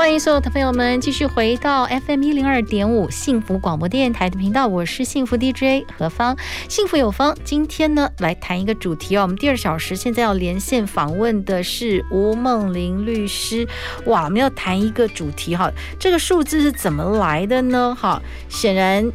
欢迎所有的朋友们继续回到 FM 一零二点五幸福广播电台的频道，我是幸福 DJ 何芳，幸福有方。今天呢，来谈一个主题哦。我们第二小时现在要连线访问的是吴孟玲律师。哇，我们要谈一个主题哈，这个数字是怎么来的呢？哈，显然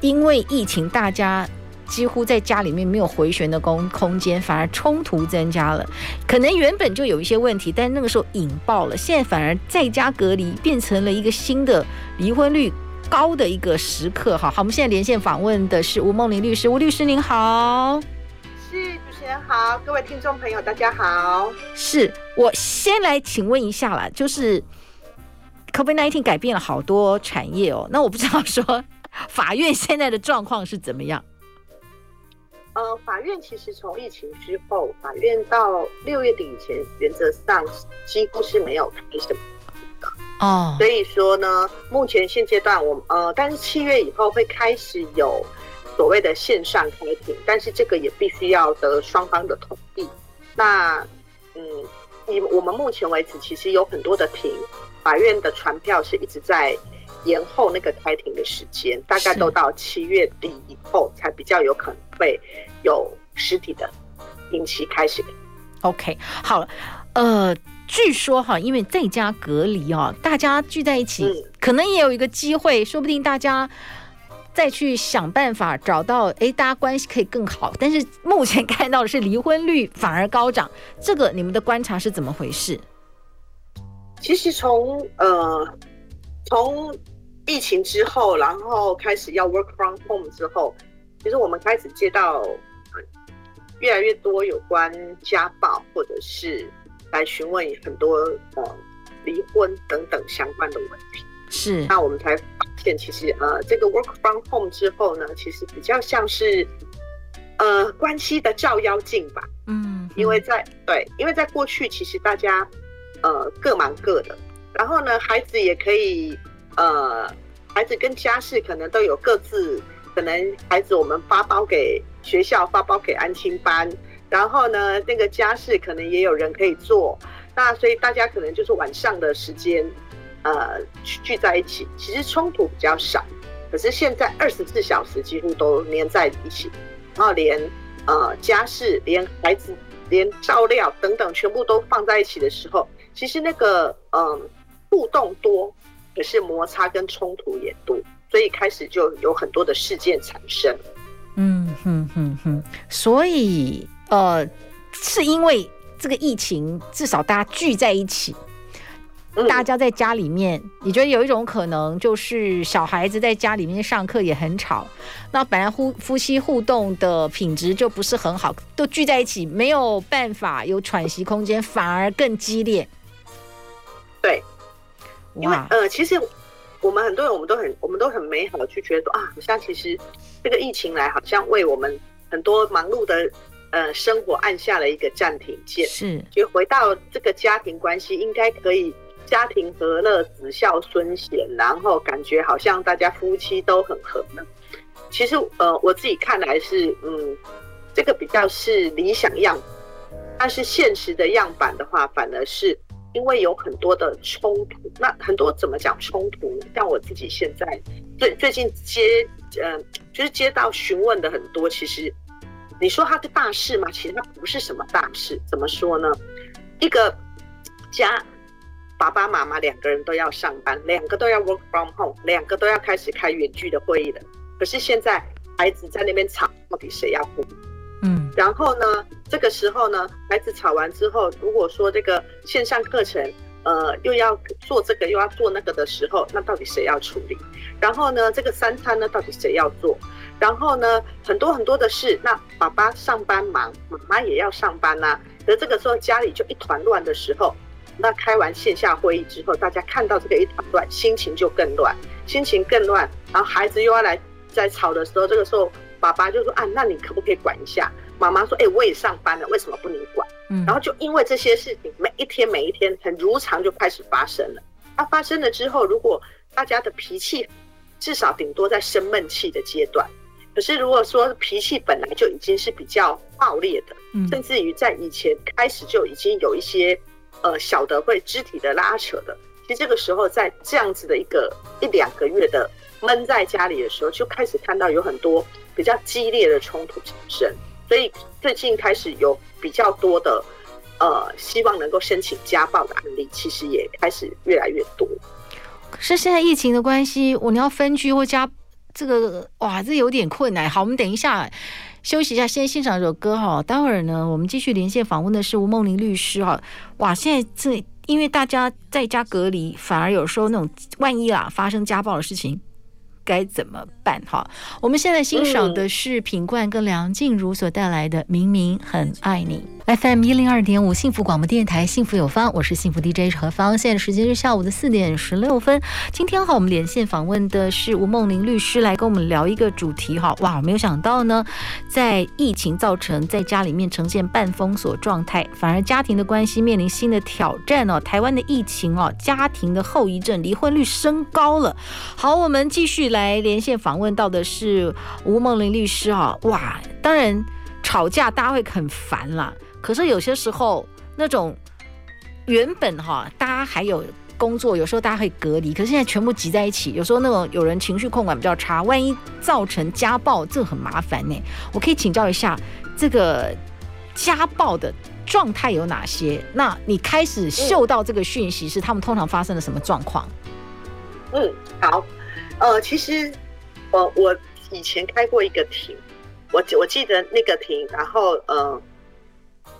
因为疫情，大家。几乎在家里面没有回旋的空空间，反而冲突增加了。可能原本就有一些问题，但那个时候引爆了，现在反而在家隔离变成了一个新的离婚率高的一个时刻。哈，好，我们现在连线访问的是吴梦玲律师，吴律师您好。是，主持人好，各位听众朋友大家好。是我先来请问一下啦，就是 COVID nineteen 改变了好多产业哦，那我不知道说法院现在的状况是怎么样？呃，法院其实从疫情之后，法院到六月底以前，原则上几乎是没有开什么的哦。Oh. 所以说呢，目前现阶段我呃，但是七月以后会开始有所谓的线上开庭，但是这个也必须要得双方的同意。那嗯，以我们目前为止，其实有很多的庭，法院的传票是一直在延后那个开庭的时间，大概都到七月底以后才比较有可能会有实体的定期开始。OK，好了，呃，据说哈，因为在家隔离哦，大家聚在一起，嗯、可能也有一个机会，说不定大家再去想办法找到，哎，大家关系可以更好。但是目前看到的是离婚率反而高涨，这个你们的观察是怎么回事？其实从呃从。疫情之后，然后开始要 work from home 之后，其实我们开始接到越来越多有关家暴，或者是来询问很多呃离婚等等相关的问题。是，那我们才发现，其实呃这个 work from home 之后呢，其实比较像是呃关系的照妖镜吧。嗯，因为在对，因为在过去其实大家呃各忙各的，然后呢孩子也可以。呃，孩子跟家事可能都有各自，可能孩子我们发包给学校，发包给安亲班，然后呢，那个家事可能也有人可以做，那所以大家可能就是晚上的时间，呃，聚在一起，其实冲突比较少。可是现在二十四小时几乎都黏在一起，然后连呃家事、连孩子、连照料等等，全部都放在一起的时候，其实那个嗯、互动多。可是摩擦跟冲突也多，所以开始就有很多的事件产生。嗯哼哼哼，所以呃，是因为这个疫情，至少大家聚在一起，嗯、大家在家里面，你觉得有一种可能，就是小孩子在家里面上课也很吵，那本来夫夫妻互动的品质就不是很好，都聚在一起没有办法有喘息空间，反而更激烈。对。因为呃，其实我们很多人，我们都很，我们都很美好的去觉得说啊，好像其实这个疫情来，好像为我们很多忙碌的呃生活按下了一个暂停键。是，就回到这个家庭关系，应该可以家庭和乐，子孝孙贤，然后感觉好像大家夫妻都很和睦。其实呃，我自己看来是嗯，这个比较是理想样，但是现实的样板的话，反而是。因为有很多的冲突，那很多怎么讲冲突？像我自己现在最最近接，嗯、就是接到询问的很多。其实你说它是大事吗？其实它不是什么大事。怎么说呢？一个家爸爸妈妈两个人都要上班，两个都要 work from home，两个都要开始开远距的会议了。可是现在孩子在那边吵，到底谁要顾？然后呢，这个时候呢，孩子吵完之后，如果说这个线上课程，呃，又要做这个又要做那个的时候，那到底谁要处理？然后呢，这个三餐呢，到底谁要做？然后呢，很多很多的事，那爸爸上班忙，妈妈也要上班呐、啊。可是这个时候家里就一团乱的时候，那开完线下会议之后，大家看到这个一团乱，心情就更乱，心情更乱。然后孩子又要来在吵的时候，这个时候爸爸就说：“啊，那你可不可以管一下？”妈妈说：“哎、欸，我也上班了，为什么不能管？”嗯，然后就因为这些事情，每一天每一天很如常就开始发生了。它发生了之后，如果大家的脾气至少顶多在生闷气的阶段，可是如果说脾气本来就已经是比较暴烈的，甚至于在以前开始就已经有一些呃小的会肢体的拉扯的，其实这个时候在这样子的一个一两个月的闷在家里的时候，就开始看到有很多比较激烈的冲突产生，所以最近开始有比较多的。呃，希望能够申请家暴的案例，其实也开始越来越多。可是现在疫情的关系，我们要分居或家这个，哇，这有点困难。好，我们等一下休息一下，先欣赏一首歌哈。待会儿呢，我们继续连线访问的是吴梦玲律师哈。哇，现在这因为大家在家隔离，反而有时候那种万一啊发生家暴的事情。该怎么办？哈，我们现在欣赏的是品冠跟梁静茹所带来的《明明很爱你》。FM 一零二点五幸福广播电台，幸福有方，我是幸福 DJ 何芳。现在时间是下午的四点十六分。今天哈，我们连线访问的是吴梦玲律师，来跟我们聊一个主题哈。哇，没有想到呢，在疫情造成在家里面呈现半封锁状态，反而家庭的关系面临新的挑战哦。台湾的疫情哦，家庭的后遗症，离婚率升高了。好，我们继续来连线访问到的是吴梦玲律师哈。哇，当然吵架大家会很烦啦。可是有些时候，那种原本哈，大家还有工作，有时候大家可以隔离，可是现在全部挤在一起，有时候那种有人情绪控管比较差，万一造成家暴，这很麻烦呢。我可以请教一下，这个家暴的状态有哪些？那你开始嗅到这个讯息是他们通常发生了什么状况？嗯，好，呃，其实我我以前开过一个庭，我我记得那个庭，然后呃。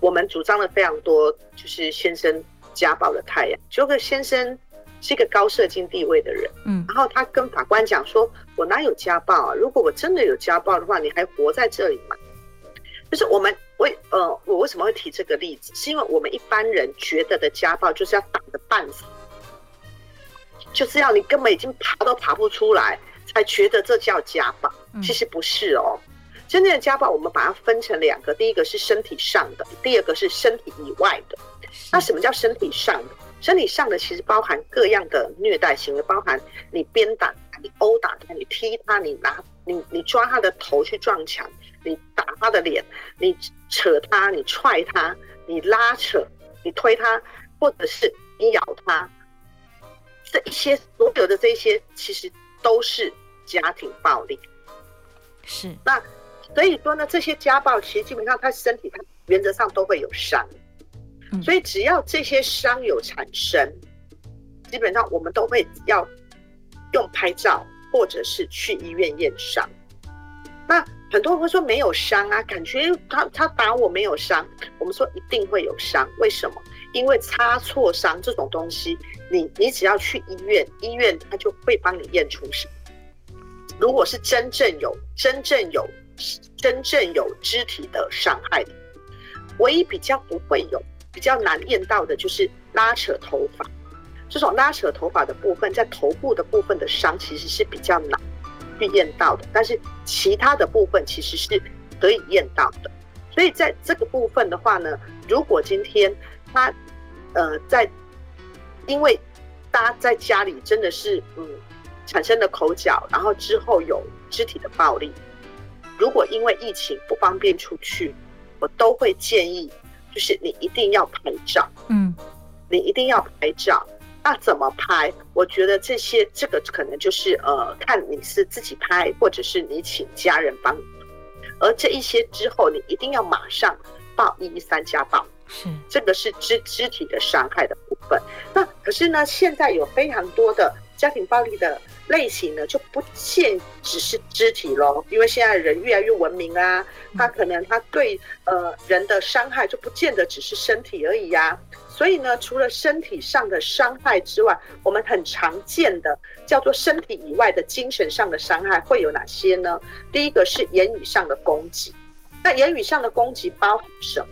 我们主张了非常多，就是先生家暴的太阳。这个先生是一个高社经地位的人，嗯，然后他跟法官讲说：“我哪有家暴啊？如果我真的有家暴的话，你还活在这里吗？”就是我们为呃，我为什么会提这个例子？是因为我们一般人觉得的家暴就是要打的半死，就是要你根本已经爬都爬不出来，才觉得这叫家暴。其实不是哦。真正的家暴，我们把它分成两个，第一个是身体上的，第二个是身体以外的。那什么叫身体上的？身体上的其实包含各样的虐待行为，包含你鞭打他、你殴打他、你踢他、你拿你你抓他的头去撞墙、你打他的脸、你扯他、你踹他、你拉扯、你推他，或者是你咬他，这一些所有的这些其实都是家庭暴力。是那。所以说呢，这些家暴其实基本上他身体他原则上都会有伤，所以只要这些伤有产生，基本上我们都会要用拍照或者是去医院验伤。那很多人会说没有伤啊，感觉他他打我没有伤，我们说一定会有伤，为什么？因为擦挫伤这种东西，你你只要去医院，医院他就会帮你验出伤。如果是真正有真正有。真正有肢体的伤害，唯一比较不会有、比较难验到的，就是拉扯头发。这种拉扯头发的部分，在头部的部分的伤，其实是比较难去验到的。但是其他的部分其实是可以验到的。所以在这个部分的话呢，如果今天他呃在，因为大家在家里真的是嗯产生了口角，然后之后有肢体的暴力。如果因为疫情不方便出去，我都会建议，就是你一定要拍照，嗯，你一定要拍照。那怎么拍？我觉得这些这个可能就是呃，看你是自己拍，或者是你请家人帮你。而这一些之后，你一定要马上报一一三家暴，是这个是肢肢体的伤害的部分。那可是呢，现在有非常多的家庭暴力的。类型呢，就不限只是肢体咯，因为现在人越来越文明啊，他可能他对呃人的伤害就不见得只是身体而已呀、啊。所以呢，除了身体上的伤害之外，我们很常见的叫做身体以外的精神上的伤害会有哪些呢？第一个是言语上的攻击，那言语上的攻击包含什么？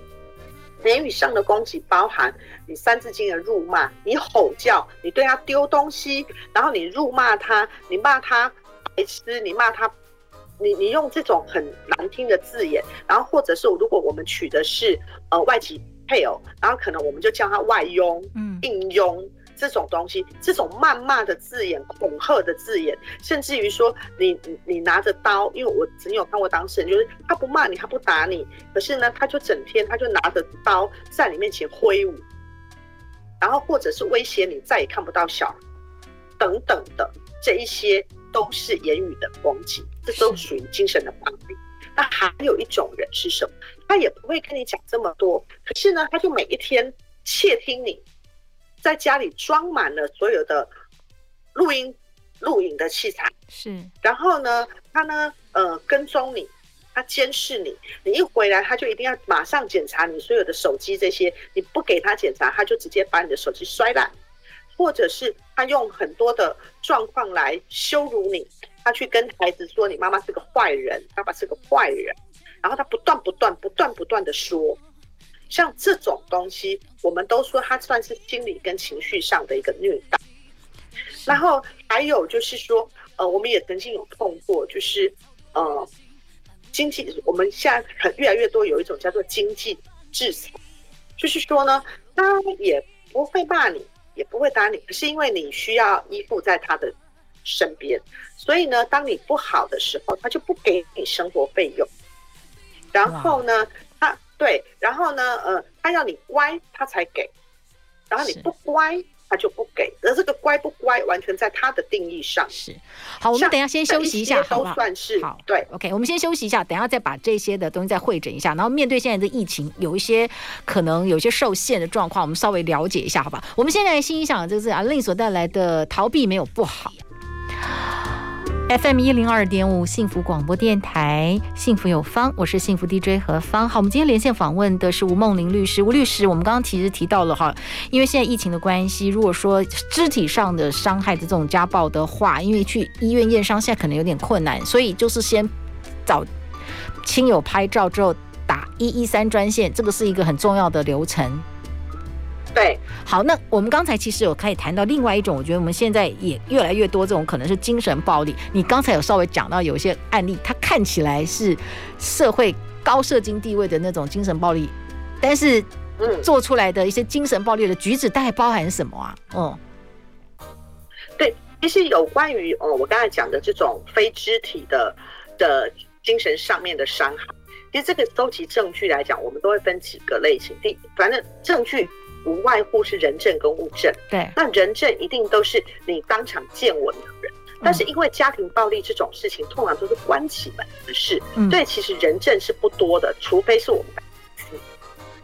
言语上的攻击包含你三字经的辱骂，你吼叫，你对他丢东西，然后你辱骂他，你骂他白痴，你骂他，你你用这种很难听的字眼，然后或者是如果我们娶的是呃外籍配偶，然后可能我们就叫他外佣，嗯，应佣。这种东西，这种谩骂的字眼、恐吓的字眼，甚至于说你你拿着刀，因为我曾有看过当事人，就是他不骂你，他不打你，可是呢，他就整天他就拿着刀在你面前挥舞，然后或者是威胁你再也看不到小孩等等的，这一些都是言语的攻击，这都属于精神的暴力。那还有一种人是什么？他也不会跟你讲这么多，可是呢，他就每一天窃听你。在家里装满了所有的录音、录影的器材，是。然后呢，他呢，呃，跟踪你，他监视你。你一回来，他就一定要马上检查你所有的手机这些。你不给他检查，他就直接把你的手机摔烂，或者是他用很多的状况来羞辱你。他去跟孩子说：“你妈妈是个坏人，爸爸是个坏人。”然后他不断、不断、不断、不断的说。像这种东西，我们都说它算是心理跟情绪上的一个虐待。然后还有就是说，呃，我们也曾经有碰过，就是呃，经济，我们现在很越来越多有一种叫做经济制裁，就是说呢，他也不会骂你，也不会打你，可是因为你需要依附在他的身边，所以呢，当你不好的时候，他就不给你生活费用，然后呢。对，然后呢，呃，他要你乖，他才给，然后你不乖，他就不给。而这个乖不乖，完全在他的定义上。是，好，我们等一下先休息一下，好不好？都算是好，对，OK，我们先休息一下，等一下再把这些的东西再会诊一下。然后面对现在的疫情，有一些可能有些受限的状况，我们稍微了解一下，好吧？我们现在欣赏这是 A-Lin 所带来的逃避没有不好。FM 一零二点五幸福广播电台，幸福有方，我是幸福 DJ 何芳。好，我们今天连线访问的是吴梦玲律师。吴律师，我们刚刚其实提到了哈，因为现在疫情的关系，如果说肢体上的伤害的这种家暴的话，因为去医院验伤现在可能有点困难，所以就是先找亲友拍照之后打一一三专线，这个是一个很重要的流程。对，好，那我们刚才其实有可以谈到另外一种，我觉得我们现在也越来越多这种可能是精神暴力。你刚才有稍微讲到有一些案例，它看起来是社会高社经地位的那种精神暴力，但是做出来的一些精神暴力的举止，大概包含什么啊？嗯，对，其实有关于哦，我刚才讲的这种非肢体的的精神上面的伤害，其实这个搜集证据来讲，我们都会分几个类型。第，反正证据。无外乎是人证跟物证，对，那人证一定都是你当场见闻的人，但是因为家庭暴力这种事情，通常都是关起门的事，嗯，对，其实人证是不多的，除非是我们的孩子。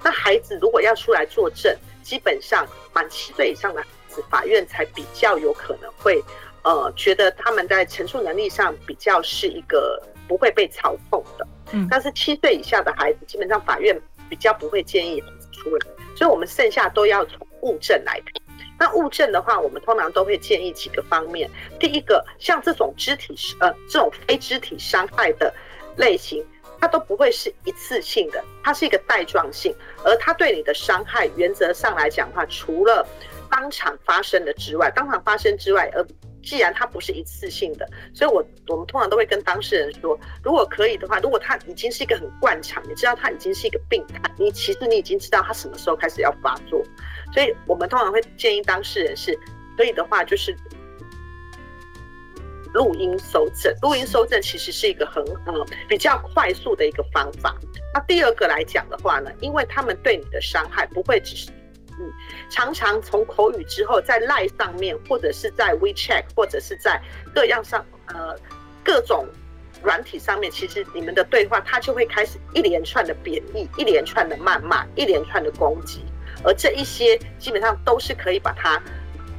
那孩子如果要出来作证，基本上满七岁以上的孩子，法院才比较有可能会，呃，觉得他们在陈述能力上比较是一个不会被操控的，嗯，但是七岁以下的孩子，基本上法院比较不会建议孩子所以，我们剩下都要从物证来看。那物证的话，我们通常都会建议几个方面。第一个，像这种肢体呃这种非肢体伤害的类型，它都不会是一次性的，它是一个带状性。而它对你的伤害，原则上来讲的话，除了当场发生的之外，当场发生之外，而既然它不是一次性的，所以我我们通常都会跟当事人说，如果可以的话，如果他已经是一个很惯常，你知道他已经是一个病态，你其实你已经知道他什么时候开始要发作，所以我们通常会建议当事人是可以的话，就是录音搜证。录音搜证其实是一个很呃比较快速的一个方法。那第二个来讲的话呢，因为他们对你的伤害不会只是。嗯，常常从口语之后，在 Line 上面，或者是在 WeChat，或者是在各样上，呃，各种软体上面，其实你们的对话，他就会开始一连串的贬义，一连串的谩骂，一连串的攻击，而这一些基本上都是可以把它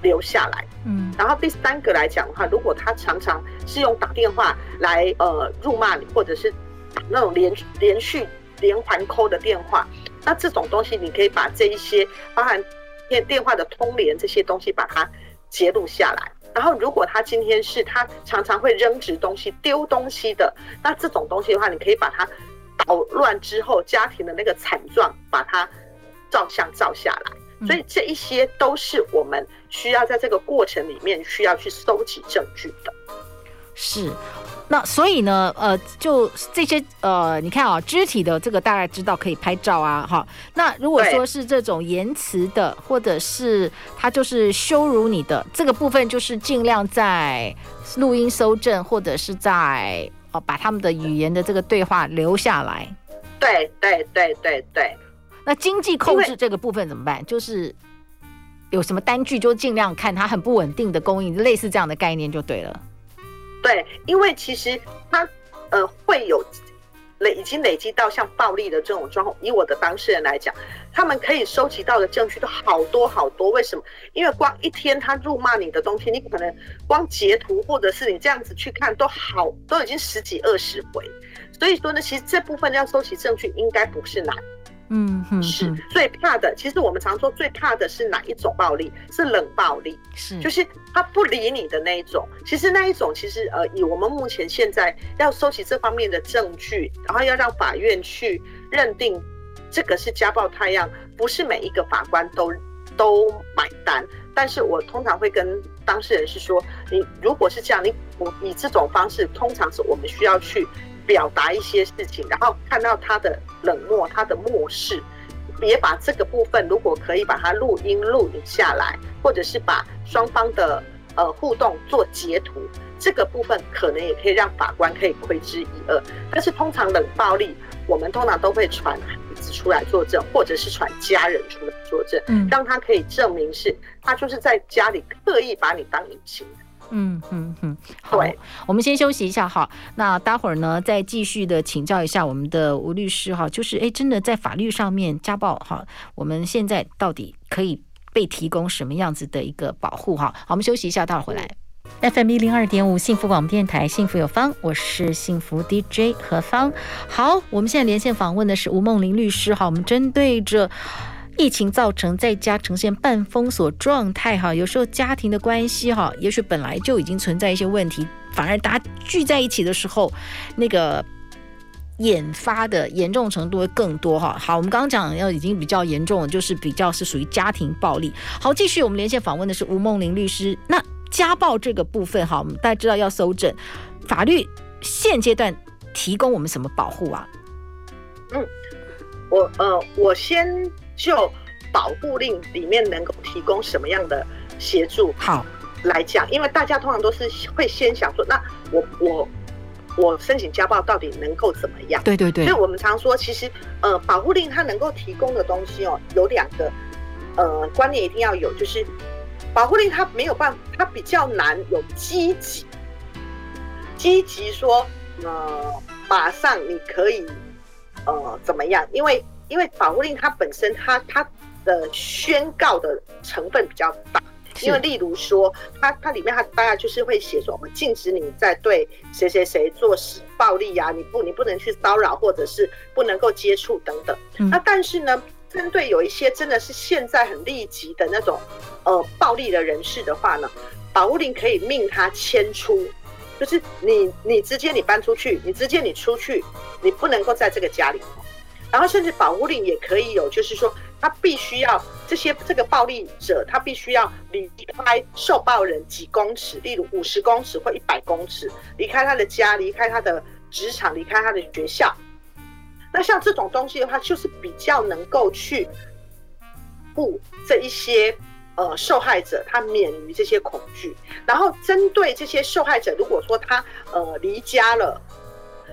留下来。嗯，然后第三个来讲的话，如果他常常是用打电话来呃辱骂你，或者是打那种连连续连环 call 的电话。那这种东西，你可以把这一些包含电电话的通联这些东西，把它截录下来。然后，如果他今天是他常常会扔掷东西、丢东西的，那这种东西的话，你可以把它捣乱之后家庭的那个惨状，把它照相照下来，所以这一些都是我们需要在这个过程里面需要去收集证据的。是。那所以呢，呃，就这些呃，你看啊，肢体的这个大概知道可以拍照啊，哈。那如果说是这种言辞的，或者是他就是羞辱你的这个部分，就是尽量在录音搜证，或者是在哦把他们的语言的这个对话留下来。对对对对对。那经济控制这个部分怎么办？就是有什么单据，就尽量看它很不稳定的供应，类似这样的概念就对了。对，因为其实他呃会有累已经累积到像暴力的这种状况。以我的当事人来讲，他们可以收集到的证据都好多好多。为什么？因为光一天他辱骂你的东西，你可能光截图或者是你这样子去看都好，都已经十几二十回。所以说呢，其实这部分要收集证据应该不是难。嗯哼，是最怕的。其实我们常说最怕的是哪一种暴力？是冷暴力，是就是他不理你的那一种。其实那一种，其实呃，以我们目前现在要收集这方面的证据，然后要让法院去认定这个是家暴太阳，不是每一个法官都都买单。但是我通常会跟当事人是说，你如果是这样，你我以这种方式，通常是我们需要去。表达一些事情，然后看到他的冷漠，他的漠视，也把这个部分，如果可以把它录音录影下来，或者是把双方的呃互动做截图，这个部分可能也可以让法官可以窥之一二。但是通常冷暴力，我们通常都会传孩子出来作证，或者是传家人出来作证，嗯，让他可以证明是他就是在家里刻意把你当隐形。嗯嗯嗯，好，我们先休息一下哈。那待会儿呢，再继续的请教一下我们的吴律师哈。就是哎，真的在法律上面家暴哈，我们现在到底可以被提供什么样子的一个保护哈？好，我们休息一下，待会儿回来。FM 一零二点五幸福广播电台，幸福有方，我是幸福 DJ 何芳。好，我们现在连线访问的是吴梦玲律师哈。我们针对着。疫情造成在家呈现半封锁状态，哈，有时候家庭的关系，哈，也许本来就已经存在一些问题，反而大家聚在一起的时候，那个引发的严重程度会更多，哈。好，我们刚刚讲要已经比较严重了，就是比较是属于家庭暴力。好，继续我们连线访问的是吴梦玲律师。那家暴这个部分，哈，我们大家知道要搜证，法律现阶段提供我们什么保护啊？嗯，我呃，我先。就保护令里面能够提供什么样的协助？好来讲，因为大家通常都是会先想说，那我我我申请家暴到底能够怎么样？对对对。所以我们常说，其实呃，保护令它能够提供的东西哦，有两个呃观念一定要有，就是保护令它没有办法，它比较难有积极积极说呃马上你可以呃怎么样？因为因为保护令它本身它它的宣告的成分比较大，因为例如说它它里面它大概就是会写说我们禁止你在对谁谁谁做施暴力呀、啊，你不你不能去骚扰或者是不能够接触等等。那但是呢，针对有一些真的是现在很立即的那种呃暴力的人士的话呢，保护令可以命他迁出，就是你你直接你搬出去，你直接你出去，你不能够在这个家里。然后甚至保护令也可以有，就是说他必须要这些这个暴力者，他必须要离开受暴人几公尺，例如五十公尺或一百公尺，离开他的家，离开他的职场，离开他的学校。那像这种东西的话，就是比较能够去护这一些呃受害者，他免于这些恐惧。然后针对这些受害者，如果说他呃离家了，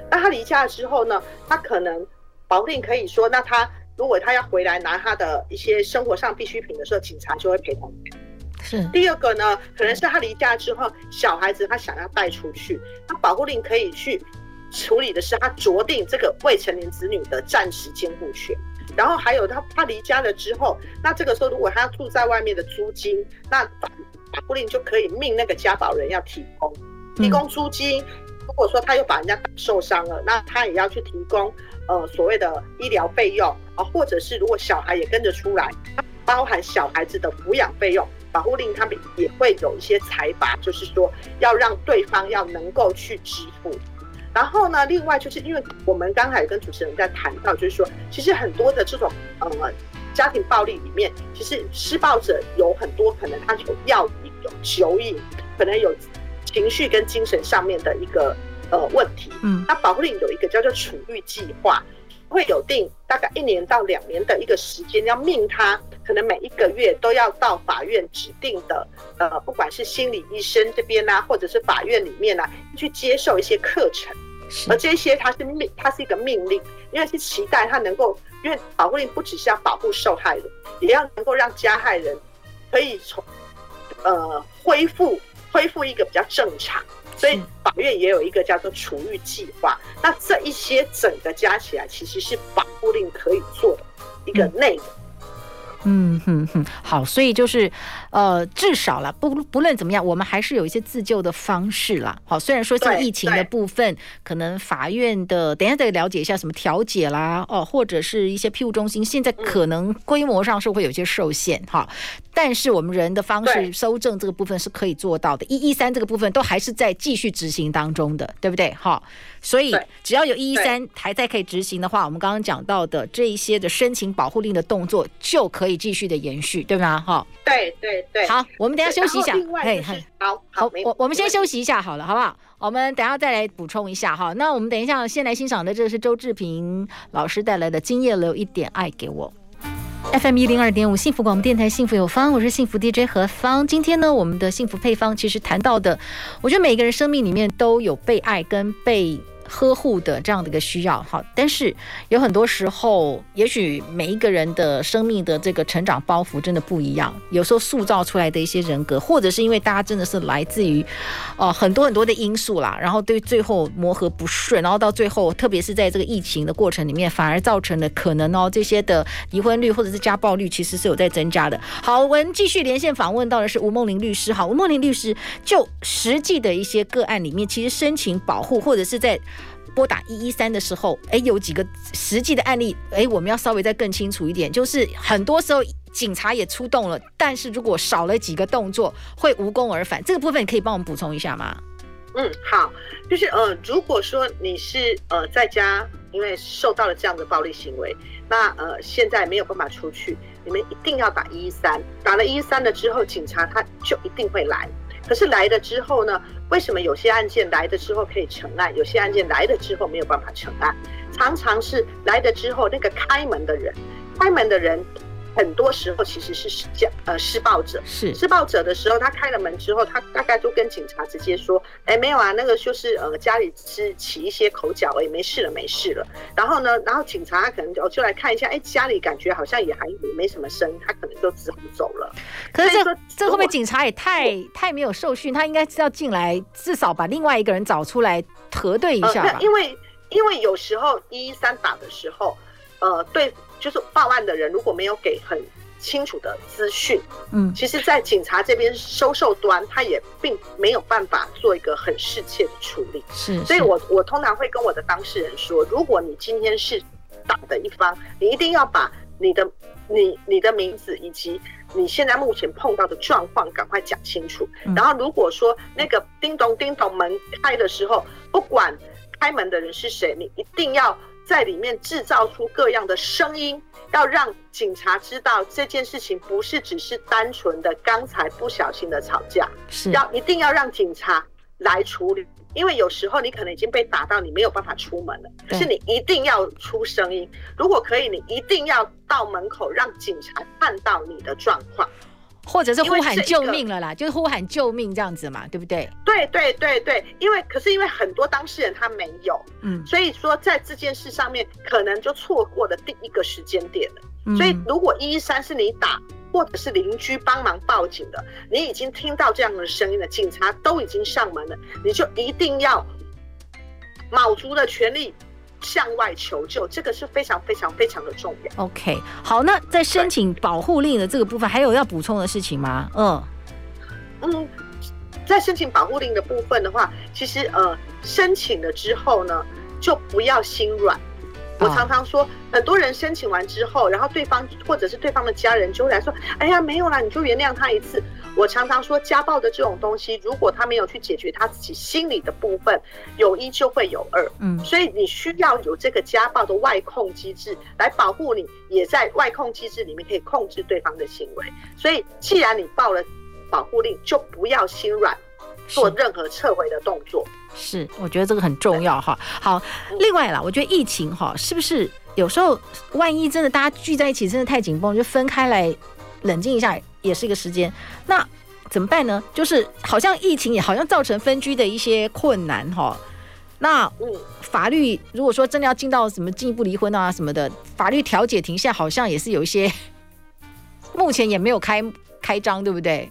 那他离家了之后呢，他可能。保护令可以说，那他如果他要回来拿他的一些生活上必需品的时候，警察就会陪同。是第二个呢，可能是他离家之后，小孩子他想要带出去，那保护令可以去处理的是他酌定这个未成年子女的暂时监护权。然后还有他他离家了之后，那这个时候如果他要住在外面的租金，那保护令就可以命那个家保人要提供提供租金。嗯如果说他又把人家打受伤了，那他也要去提供呃所谓的医疗费用啊，或者是如果小孩也跟着出来，包含小孩子的抚养费用，保护令他们也会有一些财罚，就是说要让对方要能够去支付。然后呢，另外就是因为我们刚才跟主持人在谈到，就是说其实很多的这种呃家庭暴力里面，其实施暴者有很多可能他有药瘾、有酒瘾，可能有情绪跟精神上面的一个呃问题。嗯，那保护令有一个叫做储育计划，会有定大概一年到两年的一个时间，要命他可能每一个月都要到法院指定的呃，不管是心理医生这边啊，或者是法院里面啊，去接受一些课程。而这些它是命，它是一个命令，因为是期待他能够，因为保护令不只是要保护受害人，也要能够让加害人可以从呃恢复恢复一个比较正常，所以法院也有一个叫做处遇计划。那这一些整个加起来，其实是保护令可以做的一个内容。嗯哼哼，好，所以就是，呃，至少了，不不论怎么样，我们还是有一些自救的方式啦。好，虽然说像疫情的部分，可能法院的，等一下再了解一下什么调解啦，哦，或者是一些庇护中心，现在可能规模上是会有些受限哈。但是我们人的方式搜证这个部分是可以做到的，一一三这个部分都还是在继续执行当中的，对不对？哈，所以只要有一一三还在可以执行的话，我们刚刚讲到的这一些的申请保护令的动作就可以继续的延续，对吗？哈，对对对。好，我们等一下休息一下。哎，好，好，我我们先休息一下好了，好不好？我们等一下再来补充一下哈。那我们等一下先来欣赏的，这是周志平老师带来的《今夜留一点爱给我》。FM 一零二点五幸福广播电台，幸福有方，我是幸福 DJ 何芳。今天呢，我们的幸福配方其实谈到的，我觉得每个人生命里面都有被爱跟被。呵护的这样的一个需要，好，但是有很多时候，也许每一个人的生命的这个成长包袱真的不一样，有时候塑造出来的一些人格，或者是因为大家真的是来自于，呃，很多很多的因素啦，然后对最后磨合不顺，然后到最后，特别是在这个疫情的过程里面，反而造成了可能哦这些的离婚率或者是家暴率其实是有在增加的。好，我们继续连线访问到的是吴梦玲律师，好，吴梦玲律师就实际的一些个案里面，其实申请保护或者是在拨打一一三的时候，哎，有几个实际的案例，哎，我们要稍微再更清楚一点。就是很多时候警察也出动了，但是如果少了几个动作，会无功而返。这个部分你可以帮我们补充一下吗？嗯，好，就是呃，如果说你是呃在家，因为受到了这样的暴力行为，那呃现在没有办法出去，你们一定要打一一三。打了一一三了之后，警察他就一定会来。可是来了之后呢？为什么有些案件来了之后可以成案，有些案件来了之后没有办法成案？常常是来了之后，那个开门的人，开门的人。很多时候其实是施呃施暴者，是施暴者的时候，他开了门之后，他大概就跟警察直接说，哎，没有啊，那个就是呃家里是起一些口角，哎，没事了，没事了。然后呢，然后警察他可能就就来看一下，哎，家里感觉好像也还没什么声音，他可能就只好走了。可是这这会不会警察也太太没有受训？他应该是要进来，至少把另外一个人找出来核对一下吧？呃、因为因为有时候一一三打的时候，呃，对。就是报案的人如果没有给很清楚的资讯，嗯，其实，在警察这边收受端，他也并没有办法做一个很适切的处理。是，所以我我通常会跟我的当事人说，如果你今天是打的一方，你一定要把你的你你的名字以及你现在目前碰到的状况赶快讲清楚。然后，如果说那个叮咚叮咚门开的时候，不管开门的人是谁，你一定要。在里面制造出各样的声音，要让警察知道这件事情不是只是单纯的刚才不小心的吵架，是要一定要让警察来处理，因为有时候你可能已经被打到你没有办法出门了，可是你一定要出声音，如果可以，你一定要到门口让警察看到你的状况。或者是呼喊救命了啦，就是呼喊救命这样子嘛，对不对？对对对对，因为可是因为很多当事人他没有，嗯，所以说在这件事上面可能就错过了第一个时间点了。嗯，所以如果一一三是你打，或者是邻居帮忙报警的，你已经听到这样的声音了，警察都已经上门了，你就一定要卯足了全力。向外求救，这个是非常非常非常的重要。OK，好，那在申请保护令的这个部分，还有要补充的事情吗？嗯嗯，在申请保护令的部分的话，其实呃，申请了之后呢，就不要心软，我常常说，很多人申请完之后，然后对方或者是对方的家人就会来说：“哎呀，没有啦，你就原谅他一次。”我常常说，家暴的这种东西，如果他没有去解决他自己心理的部分，有一就会有二。嗯，所以你需要有这个家暴的外控机制来保护你，也在外控机制里面可以控制对方的行为。所以，既然你报了保护令，就不要心软，做任何撤回的动作。是，我觉得这个很重要哈。好，另外啦，我觉得疫情哈，是不是有时候万一真的大家聚在一起，真的太紧绷，就分开来冷静一下，也是一个时间。那怎么办呢？就是好像疫情也好像造成分居的一些困难哈。那法律如果说真的要进到什么进一步离婚啊什么的，法律调解庭现在好像也是有一些，目前也没有开开张，对不对？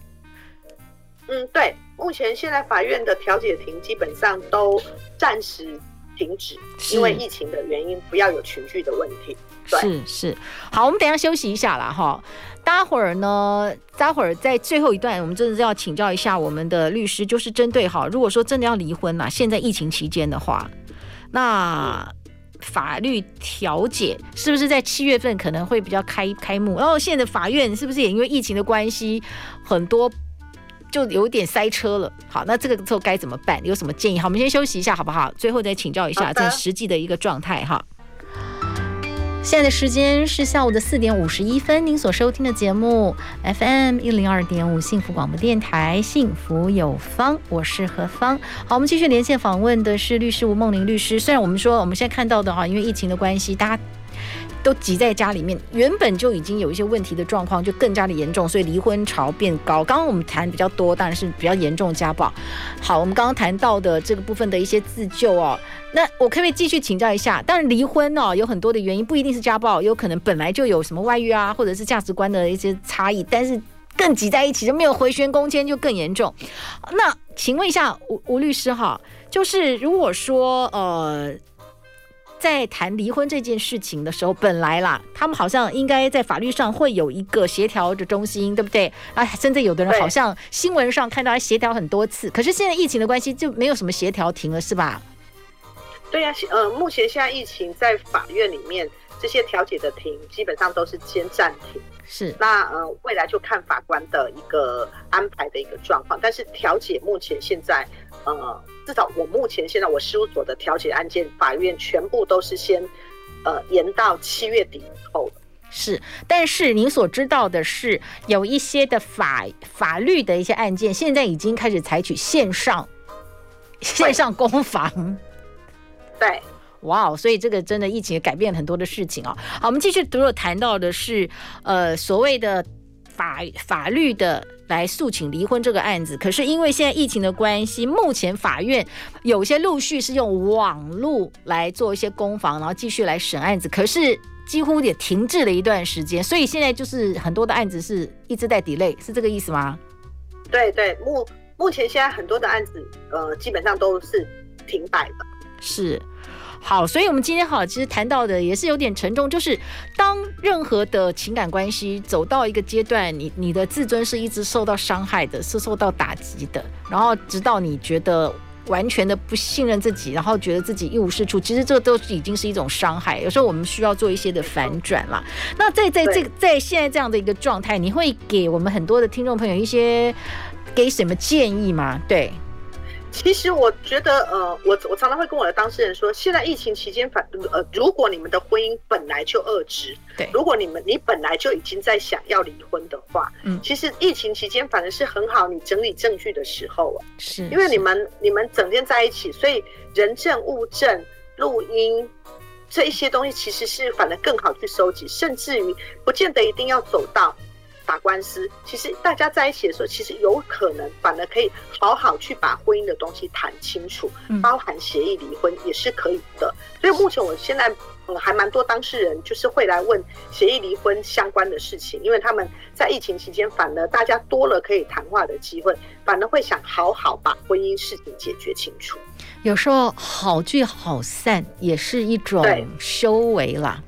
嗯，对。目前现在法院的调解庭基本上都暂时停止，因为疫情的原因，不要有群聚的问题。对，是是，好，我们等一下休息一下啦。哈。待会儿呢，待会儿在最后一段，我们真的是要请教一下我们的律师，就是针对哈，如果说真的要离婚了，现在疫情期间的话，那法律调解是不是在七月份可能会比较开开幕？然后现在的法院是不是也因为疫情的关系，很多？就有点塞车了。好，那这个时候该怎么办？有什么建议？好，我们先休息一下，好不好？最后再请教一下这实际的一个状态哈。现在的时间是下午的四点五十一分，您所收听的节目 FM 一零二点五幸福广播电台，幸福有方，我是何芳。好，我们继续连线访问的是律师吴梦玲律师。虽然我们说我们现在看到的哈，因为疫情的关系，大家。都挤在家里面，原本就已经有一些问题的状况，就更加的严重，所以离婚潮变高。刚刚我们谈比较多，当然是比较严重的家暴。好，我们刚刚谈到的这个部分的一些自救哦，那我可不可以继续请教一下？当然，离婚哦有很多的原因，不一定是家暴，有可能本来就有什么外遇啊，或者是价值观的一些差异，但是更挤在一起就没有回旋空间，就更严重。那请问一下吴吴律师哈，就是如果说呃。在谈离婚这件事情的时候，本来啦，他们好像应该在法律上会有一个协调的中心，对不对？啊，甚至有的人好像新闻上看到他协调很多次，可是现在疫情的关系就没有什么协调庭了，是吧？对呀、啊，呃，目前现在疫情在法院里面这些调解的庭基本上都是先暂停，是那呃未来就看法官的一个安排的一个状况，但是调解目前现在。呃，至少我目前现在我事务所的调解案件，法院全部都是先，呃，延到七月底以后。是，但是您所知道的是，有一些的法法律的一些案件，现在已经开始采取线上线上攻防。对，哇哦，所以这个真的疫情也改变了很多的事情啊。好，我们继续，如果谈到的是，呃，所谓的。法法律的来诉请离婚这个案子，可是因为现在疫情的关系，目前法院有些陆续是用网络来做一些攻防，然后继续来审案子，可是几乎也停滞了一段时间，所以现在就是很多的案子是一直在 delay，是这个意思吗？对对，目目前现在很多的案子，呃，基本上都是停摆的，是。好，所以我们今天好，其实谈到的也是有点沉重，就是当任何的情感关系走到一个阶段，你你的自尊是一直受到伤害的，是受到打击的，然后直到你觉得完全的不信任自己，然后觉得自己一无是处，其实这都已经是一种伤害。有时候我们需要做一些的反转啦。那在在这个在现在这样的一个状态，你会给我们很多的听众朋友一些给什么建议吗？对。其实我觉得，呃，我我常常会跟我的当事人说，现在疫情期间，反呃，如果你们的婚姻本来就恶质，对，如果你们你本来就已经在想要离婚的话，嗯，其实疫情期间反而是很好你整理证据的时候啊，是，因为你们你们整天在一起，所以人证物证、录音这一些东西，其实是反而更好去收集，甚至于不见得一定要走到。打官司，其实大家在一起的时候，其实有可能反而可以好好去把婚姻的东西谈清楚，包含协议离婚也是可以的。所以目前我现在嗯还蛮多当事人就是会来问协议离婚相关的事情，因为他们在疫情期间反而大家多了可以谈话的机会，反而会想好好把婚姻事情解决清楚。有时候好聚好散也是一种修为啦。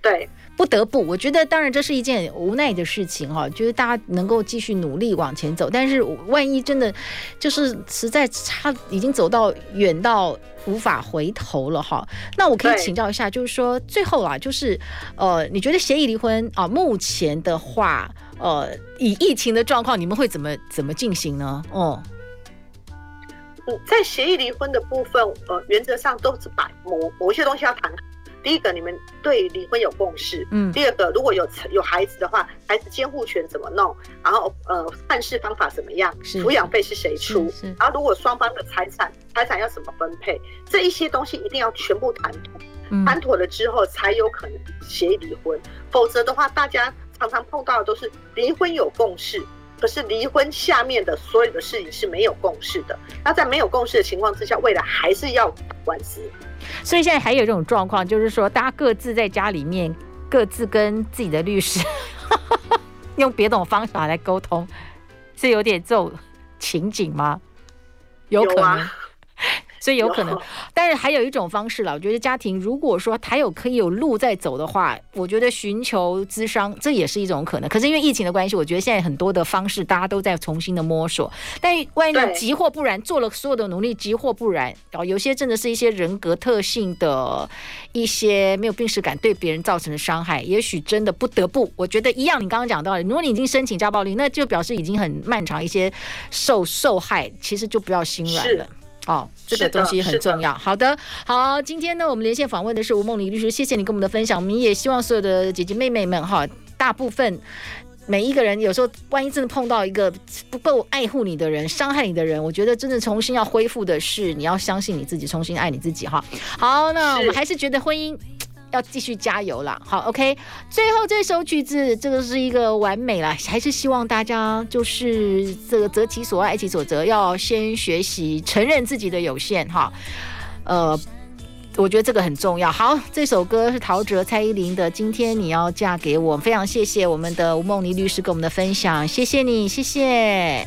对。对不得不，我觉得当然这是一件无奈的事情哈，就是大家能够继续努力往前走，但是万一真的就是实在差，已经走到远到无法回头了哈，那我可以请教一下，就是说最后啊，就是呃，你觉得协议离婚啊，目前的话，呃，以疫情的状况，你们会怎么怎么进行呢？哦。嗯，在协议离婚的部分，呃，原则上都是把某某一些东西要谈。第一个，你们对离婚有共识。嗯。第二个，如果有有孩子的话，孩子监护权怎么弄？然后，呃，办事方法怎么样？抚养费是谁出？然后，如果双方的财产财产要怎么分配？这一些东西一定要全部谈妥。谈妥了之后，才有可能协议离婚。否则的话，大家常常碰到的都是离婚有共识。可是离婚下面的所有的事情是没有共识的。那在没有共识的情况之下，未来还是要打官司。所以现在还有这种状况，就是说大家各自在家里面各自跟自己的律师 用别种方法来沟通，是有点这种情景吗？有可能。所以有可能，但是还有一种方式了。我觉得家庭如果说还有可以有路在走的话，我觉得寻求咨商这也是一种可能。可是因为疫情的关系，我觉得现在很多的方式大家都在重新的摸索。但万一你急或不然做了所有的努力，急或不然，哦，有些真的是一些人格特性的一些没有病识感对别人造成的伤害，也许真的不得不。我觉得一样，你刚刚讲到的，如果你已经申请家暴力，那就表示已经很漫长，一些受受害其实就不要心软了。哦，这个东西很重要。好的，好，今天呢，我们连线访问的是吴梦玲律师，谢谢你跟我们的分享。我们也希望所有的姐姐妹妹们哈，大部分每一个人，有时候万一真的碰到一个不够爱护你的人，伤害你的人，我觉得真的重新要恢复的是，你要相信你自己，重新爱你自己哈。好，那我们还是觉得婚姻。要继续加油了，好，OK。最后这首曲子，这个是一个完美了，还是希望大家就是这个择其所爱，爱其所择，要先学习承认自己的有限，哈。呃，我觉得这个很重要。好，这首歌是陶喆、蔡依林的《今天你要嫁给我》，非常谢谢我们的吴梦妮律师跟我们的分享，谢谢你，谢谢。